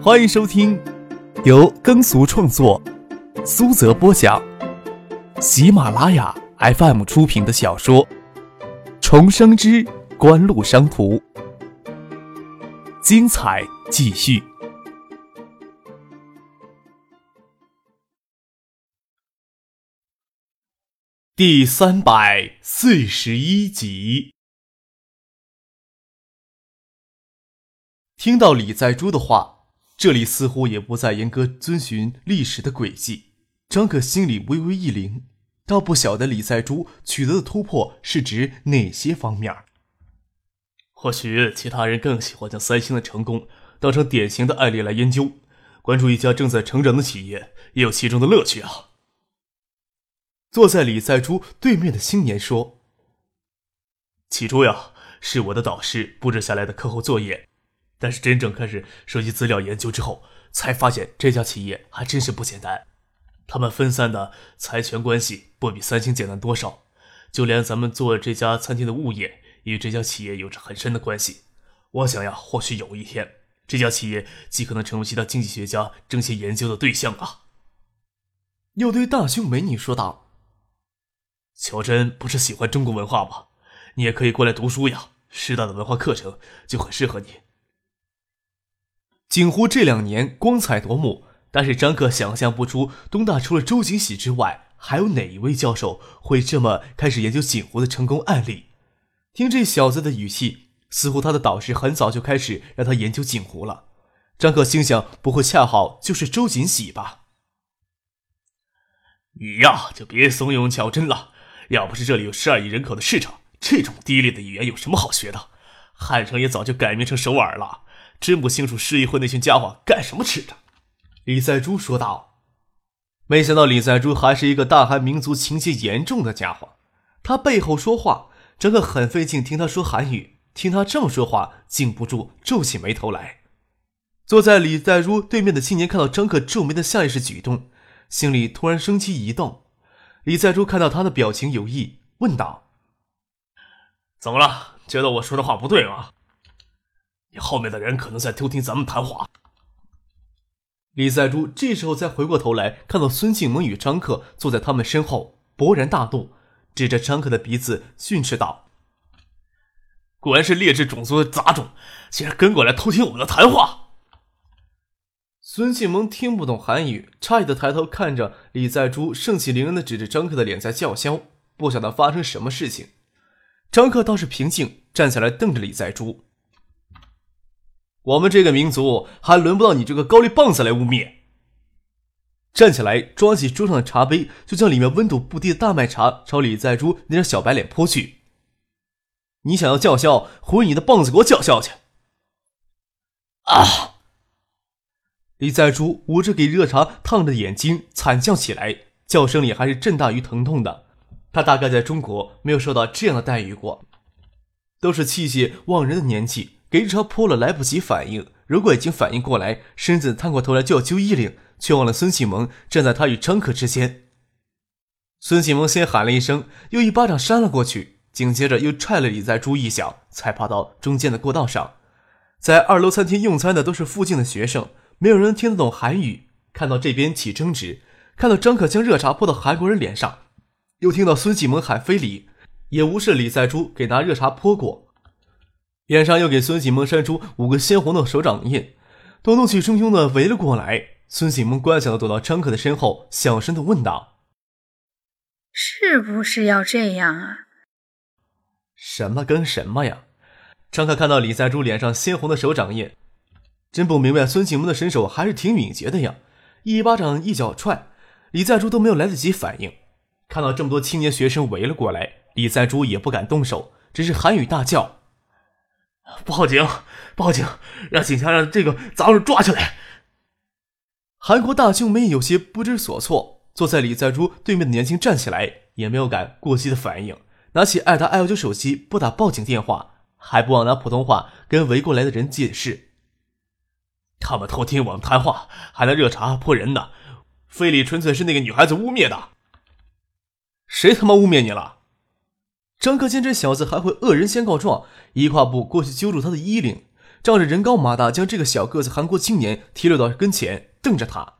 欢迎收听由耕俗创作、苏泽播讲、喜马拉雅 FM 出品的小说《重生之官路商途》，精彩继续，第三百四十一集。听到李在珠的话，这里似乎也不再严格遵循历史的轨迹。张可心里微微一凛，倒不晓得李在珠取得的突破是指哪些方面。或许其他人更喜欢将三星的成功当成典型的案例来研究，关注一家正在成长的企业也有其中的乐趣啊。坐在李在珠对面的青年说：“起初呀，是我的导师布置下来的课后作业。”但是真正开始收集资料研究之后，才发现这家企业还真是不简单。他们分散的财权关系不比三星简单多少，就连咱们做这家餐厅的物业，与这家企业有着很深的关系。我想呀，或许有一天，这家企业极可能成为其他经济学家争先研究的对象啊。又对大胸美女说道：“乔真不是喜欢中国文化吗？你也可以过来读书呀，师大的文化课程就很适合你。”景湖这两年光彩夺目，但是张克想象不出东大除了周景喜之外，还有哪一位教授会这么开始研究景湖的成功案例。听这小子的语气，似乎他的导师很早就开始让他研究景湖了。张克心想，不会恰好就是周景喜吧？你呀，就别怂恿乔真了。要不是这里有十二亿人口的市场，这种低劣的语言有什么好学的？汉城也早就改名成首尔了。真不清楚市议会那群家伙干什么吃的，李在珠说道。没想到李在珠还是一个大韩民族情节严重的家伙。他背后说话，张克很费劲听他说韩语，听他这么说话，禁不住皱起眉头来。坐在李在珠对面的青年看到张克皱眉的下意识举动，心里突然生机一动。李在珠看到他的表情有异，问道：“怎么了？觉得我说的话不对吗？”后面的人可能在偷听咱们谈话。李在珠这时候才回过头来，看到孙静萌与张克坐在他们身后，勃然大怒，指着张克的鼻子训斥道：“果然是劣质种族的杂种，竟然跟过来偷听我们的谈话！”孙静萌听不懂韩语，诧异的抬头看着李在珠，盛气凌人的指着张克的脸在叫嚣，不晓得发生什么事情。张克倒是平静，站起来瞪着李在珠。我们这个民族还轮不到你这个高丽棒子来污蔑！站起来，抓起桌上的茶杯，就将里面温度不低的大麦茶朝李在珠那张小白脸泼去。你想要叫嚣，回你的棒子给我叫嚣去！啊！李在珠捂着给热茶烫的眼睛，惨叫起来，叫声里还是震大于疼痛的。他大概在中国没有受到这样的待遇过，都是气血旺人的年纪。给热茶泼了，来不及反应。如果已经反应过来，身子探过头来就要揪衣领，却忘了孙启蒙站在他与张可之间。孙启蒙先喊了一声，又一巴掌扇了过去，紧接着又踹了李在珠一脚，才爬到中间的过道上。在二楼餐厅用餐的都是附近的学生，没有人听得懂韩语。看到这边起争执，看到张可将热茶泼到韩国人脸上，又听到孙启蒙喊非礼，也无视李在珠给拿热茶泼过。脸上又给孙启蒙扇出五个鲜红的手掌印，都怒气冲冲的围了过来。孙启蒙乖巧的躲到张克的身后，小声的问道：“是不是要这样啊？”“什么跟什么呀？”张克看到李在珠脸上鲜红的手掌印，真不明白孙启蒙的身手还是挺敏捷的呀！一巴掌，一脚踹，李在珠都没有来得及反应。看到这么多青年学生围了过来，李在珠也不敢动手，只是韩语大叫。报警！报警！让警察让这个杂种抓起来！韩国大兄妹有些不知所措，坐在李在珠对面的年轻站起来，也没有敢过激的反应，拿起爱达 L 九手机拨打报警电话，还不忘拿普通话跟围过来的人解释：他们偷听我们谈话，还拿热茶泼人呢，非礼纯粹是那个女孩子污蔑的。谁他妈污蔑你了？张克见这小子还会恶人先告状，一跨步过去揪住他的衣领。仗着人高马大，将这个小个子韩国青年提溜到跟前，瞪着他。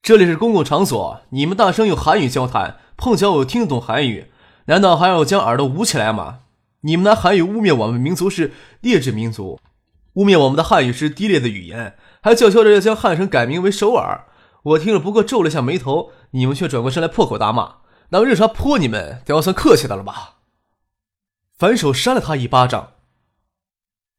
这里是公共场所，你们大声用韩语交谈，碰巧我听得懂韩语，难道还要将耳朵捂起来吗？你们拿韩语污蔑我们民族是劣质民族，污蔑我们的汉语是低劣的语言，还叫嚣着要将汉城改名为首尔。我听了不过皱了下眉头，你们却转过身来破口大骂。那我认啥泼你们，都要算客气的了吧？反手扇了他一巴掌。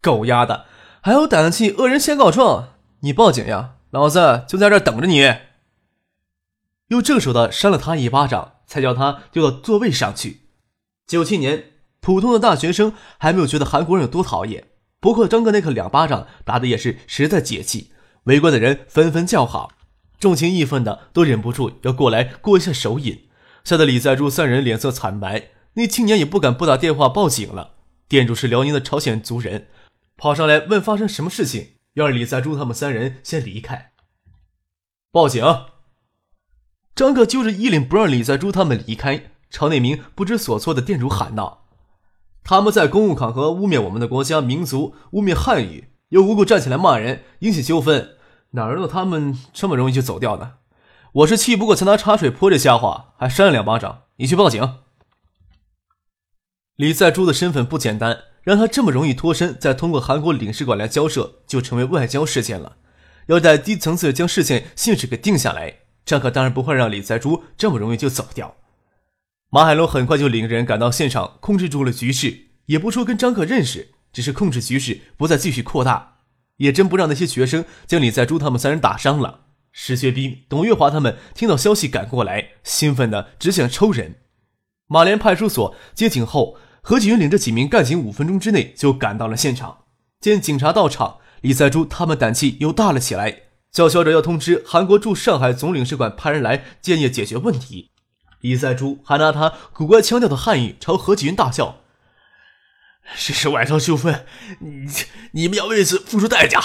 狗丫的，还有胆气恶人先告状？你报警呀，老子就在这等着你。又正手的扇了他一巴掌，才叫他丢到座位上去。九七年，普通的大学生还没有觉得韩国人有多讨厌，不过张哥那个两巴掌打的也是实在解气，围观的人纷纷叫好，众情义愤的都忍不住要过来过一下手瘾，吓得李在柱三人脸色惨白。那青年也不敢不打电话报警了。店主是辽宁的朝鲜族人，跑上来问发生什么事情，要让李在柱他们三人先离开。报警。张克揪着衣领不让李在珠他们离开，朝那名不知所措的店主喊道：“他们在公共场合污蔑我们的国家民族，污蔑汉语，又无故站起来骂人，引起纠纷，哪轮到他们这么容易就走掉呢？我是气不过才拿茶水泼这瞎话，还扇了两巴掌。你去报警。”李在珠的身份不简单，让他这么容易脱身，再通过韩国领事馆来交涉，就成为外交事件了。要在低层次将事件性质给定下来。张可当然不会让李在珠这么容易就走掉。马海龙很快就领人赶到现场，控制住了局势，也不说跟张可认识，只是控制局势不再继续扩大，也真不让那些学生将李在珠他们三人打伤了。石学兵、董月华他们听到消息赶过来，兴奋的只想抽人。马连派出所接警后，何启云领着几名干警五分钟之内就赶到了现场。见警察到场，李在珠他们胆气又大了起来。叫嚣着要通知韩国驻上海总领事馆派人来建业解决问题。李在珠还拿他古怪腔调的汉语朝何启云大笑：“这是外交纠纷，你你们要为此付出代价。”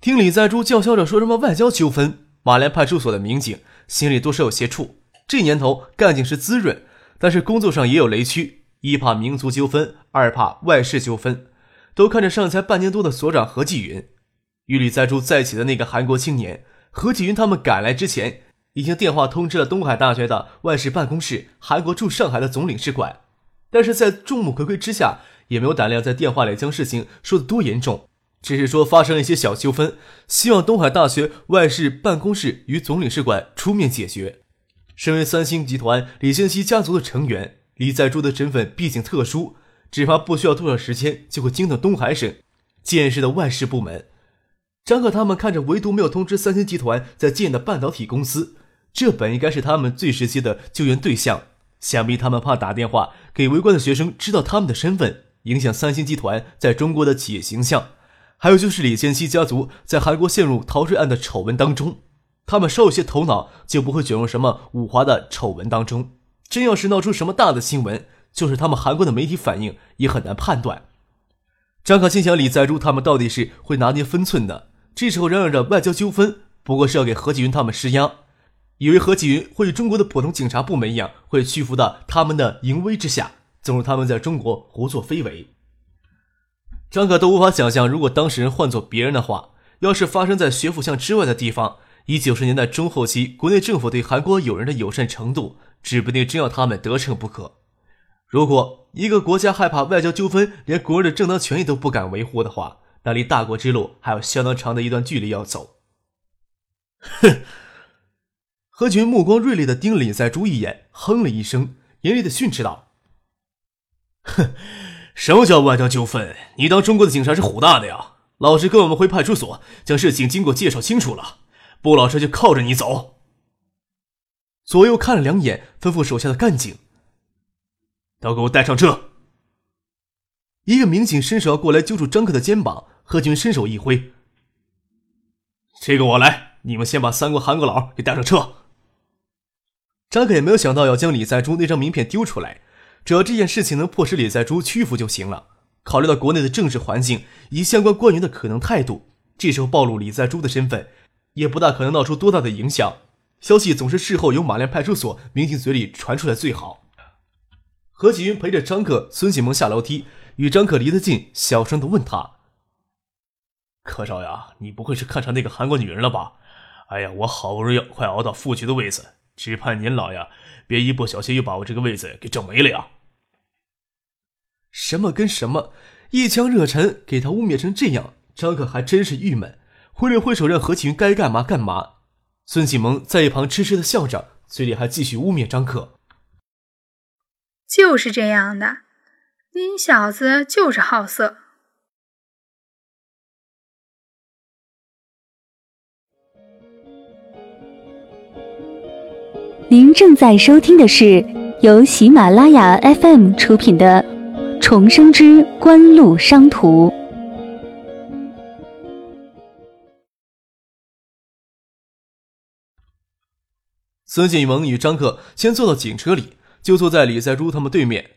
听李在珠叫嚣着说什么外交纠纷，马连派出所的民警心里多少有些怵。这年头干警是滋润，但是工作上也有雷区：一怕民族纠纷，二怕外事纠纷。都看着上才半年多的所长何继云。与李在柱在一起的那个韩国青年何继云，他们赶来之前，已经电话通知了东海大学的外事办公室、韩国驻上海的总领事馆，但是在众目睽睽之下，也没有胆量在电话里将事情说得多严重，只是说发生了一些小纠纷，希望东海大学外事办公室与总领事馆出面解决。身为三星集团李先熙家族的成员，李在柱的身份毕竟特殊，只怕不需要多少时间就会惊动东海省建设的外事部门。张可他们看着，唯独没有通知三星集团在建的半导体公司，这本应该是他们最直接的救援对象。想必他们怕打电话给围观的学生知道他们的身份，影响三星集团在中国的企业形象。还有就是李建熙家族在韩国陷入逃税案的丑闻当中，他们稍有些头脑，就不会卷入什么五华的丑闻当中。真要是闹出什么大的新闻，就是他们韩国的媒体反应也很难判断。张可心想，李在柱他们到底是会拿捏分寸的。这时候嚷嚷着外交纠纷，不过是要给何启云他们施压，以为何启云会与中国的普通警察部门一样，会屈服到他们的淫威之下，纵容他们在中国胡作非为。张可都无法想象，如果当事人换做别人的话，要是发生在学府巷之外的地方，以九十年代中后期国内政府对韩国友人的友善程度，指不定真要他们得逞不可。如果一个国家害怕外交纠纷，连国人的正当权益都不敢维护的话，那离大国之路还有相当长的一段距离要走。哼！何群目光锐利的盯了李在珠一眼，哼了一声，严厉的训斥道：“哼，什么叫外交纠纷？你当中国的警察是虎大的呀？老实跟我们回派出所，将事情经过介绍清楚了。不老实就靠着你走。”左右看了两眼，吩咐手下的干警：“都给我带上车。”一个民警伸手要过来揪住张克的肩膀，贺军伸手一挥：“这个我来，你们先把三国韩国佬给带上车。”张克也没有想到要将李在珠那张名片丢出来，只要这件事情能迫使李在珠屈服就行了。考虑到国内的政治环境以及相关官员的可能态度，这时候暴露李在珠的身份，也不大可能闹出多大的影响。消息总是事后由马连派出所民警嘴里传出来最好。何启云陪着张克、孙启蒙下楼梯。与张可离得近，小声的问他：“柯少呀，你不会是看上那个韩国女人了吧？哎呀，我好不容易快熬到副局的位子，只盼您老呀，别一不小心又把我这个位子给整没了呀！”什么跟什么，一腔热忱给他污蔑成这样，张可还真是郁闷，挥了挥手让何启云该干嘛干嘛。孙启蒙在一旁痴痴的笑着，嘴里还继续污蔑张可：“就是这样的，你小子就是好色。”您正在收听的是由喜马拉雅 FM 出品的。重生之官路商途。孙锦萌与张克先坐到警车里，就坐在李在珠他们对面，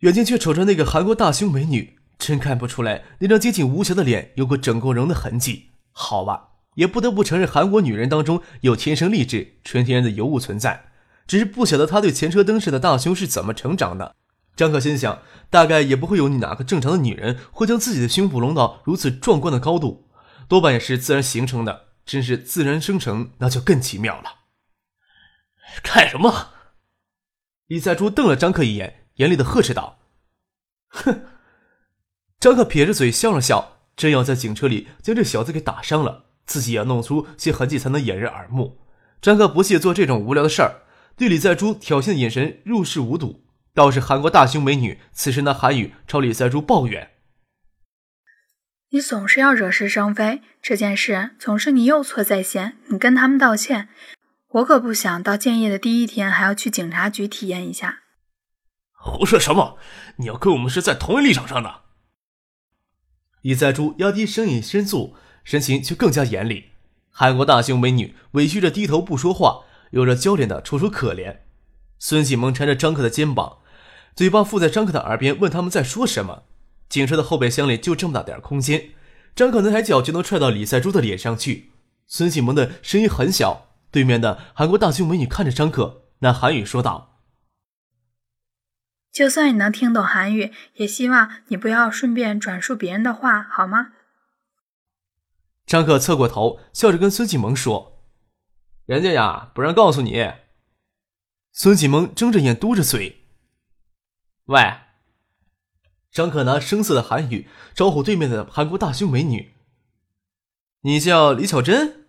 远近却瞅着那个韩国大胸美女，真看不出来那张接近无瑕的脸有过整过容的痕迹。好吧，也不得不承认韩国女人当中有天生丽质、纯天然的尤物存在，只是不晓得她对前车灯似的大胸是怎么成长的。张可心想，大概也不会有哪个正常的女人会将自己的胸部隆到如此壮观的高度，多半也是自然形成的。真是自然生成，那就更奇妙了。干什么？李在珠瞪了张克一眼，严厉的呵斥道：“哼！”张克撇着嘴笑了笑，真要在警车里将这小子给打伤了，自己也要弄出些痕迹才能掩人耳目。张克不屑做这种无聊的事儿，对李在珠挑衅的眼神入视无睹。倒是韩国大胸美女，此时那韩语朝李在珠抱怨：“你总是要惹是生非，这件事总是你有错在先，你跟他们道歉。我可不想到建业的第一天还要去警察局体验一下。”胡说什么？你要跟我们是在同一立场上的。李在珠压低声音申诉，神情却更加严厉。韩国大胸美女委屈着低头不说话，有着娇脸的楚楚可怜。孙启蒙搀着张克的肩膀。嘴巴附在张克的耳边，问他们在说什么。警车的后备箱里就这么大点空间，张克那抬脚就能踹到李赛珠的脸上去。孙启蒙的声音很小，对面的韩国大胸美女看着张克，那韩语说道：“就算你能听懂韩语，也希望你不要顺便转述别人的话，好吗？”张克侧过头，笑着跟孙启蒙说：“人家呀，不让告诉你。”孙启蒙睁着眼，嘟着嘴。喂，张可拿生涩的韩语招呼对面的韩国大胸美女。你叫李巧珍？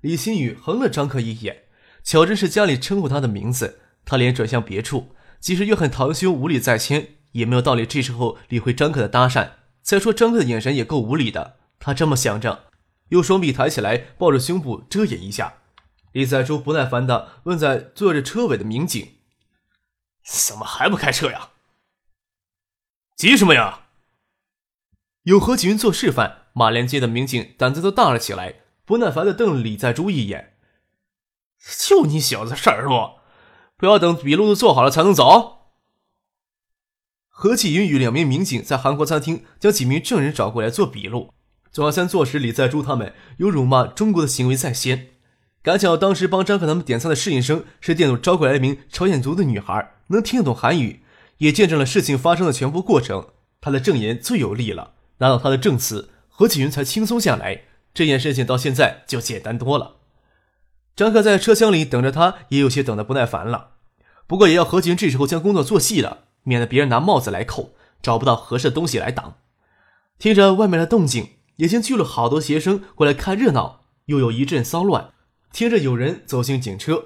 李新宇横了张可一眼。巧珍是家里称呼她的名字。他脸转向别处，即使怨恨堂兄无礼在先，也没有道理这时候理会张可的搭讪。再说张可的眼神也够无理的。他这么想着，用双臂抬起来抱着胸部遮掩一下。李在珠不耐烦的问在坐着车尾的民警：“怎么还不开车呀？”急什么呀？有何启云做示范，马连街的民警胆子都大了起来，不耐烦的瞪了李在珠一眼。就你小子事儿多，不要等笔录都做好了才能走。何启云与两名民警在韩国餐厅将几名证人找过来做笔录。早餐坐实，李在珠他们有辱骂中国的行为在先。赶巧当时帮张克他们点餐的侍应生是店主招过来一名朝鲜族的女孩，能听得懂韩语。也见证了事情发生的全部过程，他的证言最有力了。拿到他的证词，何启云才轻松下来。这件事情到现在就简单多了。张克在车厢里等着他，也有些等得不耐烦了。不过也要何启云这时候将工作做细了，免得别人拿帽子来扣，找不到合适的东西来挡。听着外面的动静，已经聚了好多学生过来看热闹，又有一阵骚乱。听着有人走进警车，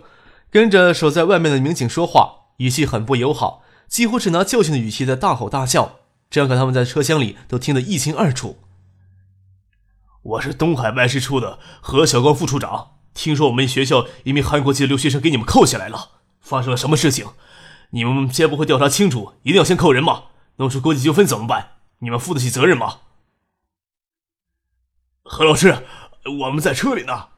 跟着守在外面的民警说话，语气很不友好。几乎是拿教训的语气在大吼大叫，张可他们在车厢里都听得一清二楚。我是东海办事处的何小光副处长，听说我们学校一名韩国籍留学生给你们扣下来了，发生了什么事情？你们先不会调查清楚，一定要先扣人吗？弄出国际纠纷怎么办？你们负得起责任吗？何老师，我们在车里呢。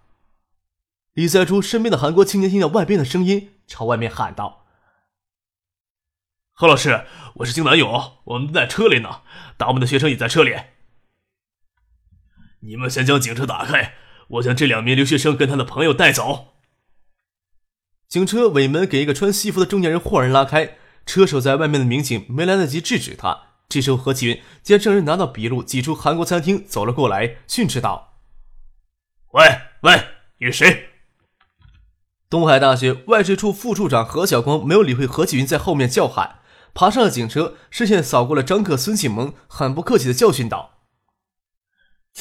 李在珠身边的韩国青年听到外边的声音，朝外面喊道。何老师，我是金南勇，我们在车里呢。大部分的学生也在车里。你们先将警车打开，我将这两名留学生跟他的朋友带走。警车尾门给一个穿西服的中年人豁然拉开，车守在外面的民警没来得及制止他，这时候何启云见证人拿到笔录，挤出韩国餐厅走了过来，训斥道：“喂喂，你是谁？”东海大学外事处副处长何晓光没有理会何启云在后面叫喊，爬上了警车，视线扫过了张克、孙启蒙，很不客气的教训道：“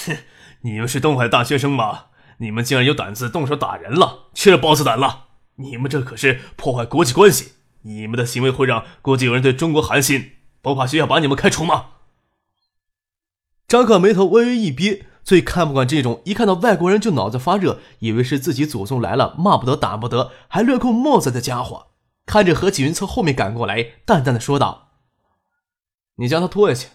哼，你们是东海大学生吗？你们竟然有胆子动手打人了，吃了豹子胆了！你们这可是破坏国际关系，你们的行为会让国际友人对中国寒心，不怕学校把你们开除吗？”张克眉头微微一憋。最看不惯这种一看到外国人就脑子发热，以为是自己祖宗来了，骂不得打不得，还乱扣帽子的家伙。看着何启云从后面赶过来，淡淡的说道：“你将他拖下去。”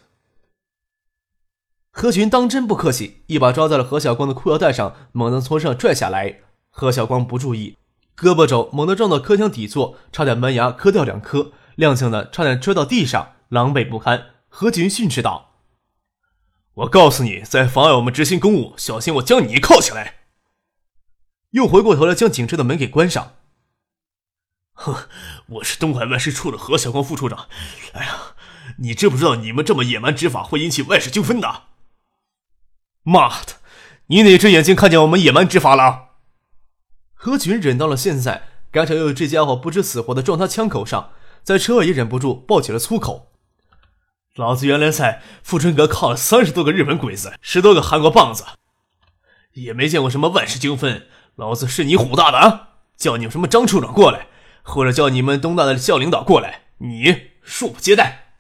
何群当真不客气，一把抓在了何小光的裤腰带上，猛地从上拽下来。何小光不注意，胳膊肘猛地撞到车厢底座，差点门牙磕掉两颗，踉跄的差点摔到地上，狼狈不堪。何群训斥道。我告诉你，在妨碍我们执行公务，小心我将你铐起来！又回过头来将警车的门给关上。哼，我是东海外事处的何小光副处长。哎呀，你知不知道你们这么野蛮执法会引起外事纠纷的？妈的，你哪只眼睛看见我们野蛮执法了？何群忍到了现在，刚才又有这家伙不知死活的撞他枪口上，在车外也忍不住爆起了粗口。老子原来在富春阁靠了三十多个日本鬼子，十多个韩国棒子，也没见过什么万事纠纷。老子是你虎大的啊！叫你们什么张处长过来，或者叫你们东大的校领导过来，你恕不接待。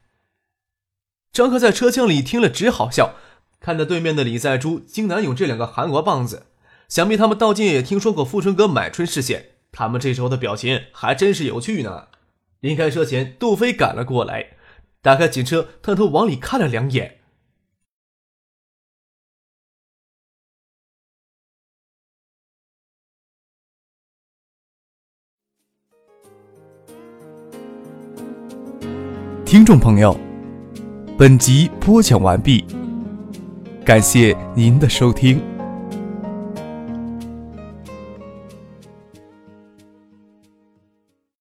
张克在车厢里听了直好笑，看着对面的李在珠、金南勇这两个韩国棒子，想必他们到今也听说过富春阁买春事件。他们这时候的表情还真是有趣呢。离开车前，杜飞赶了过来。打开警车，探头往里看了两眼。听众朋友，本集播讲完毕，感谢您的收听。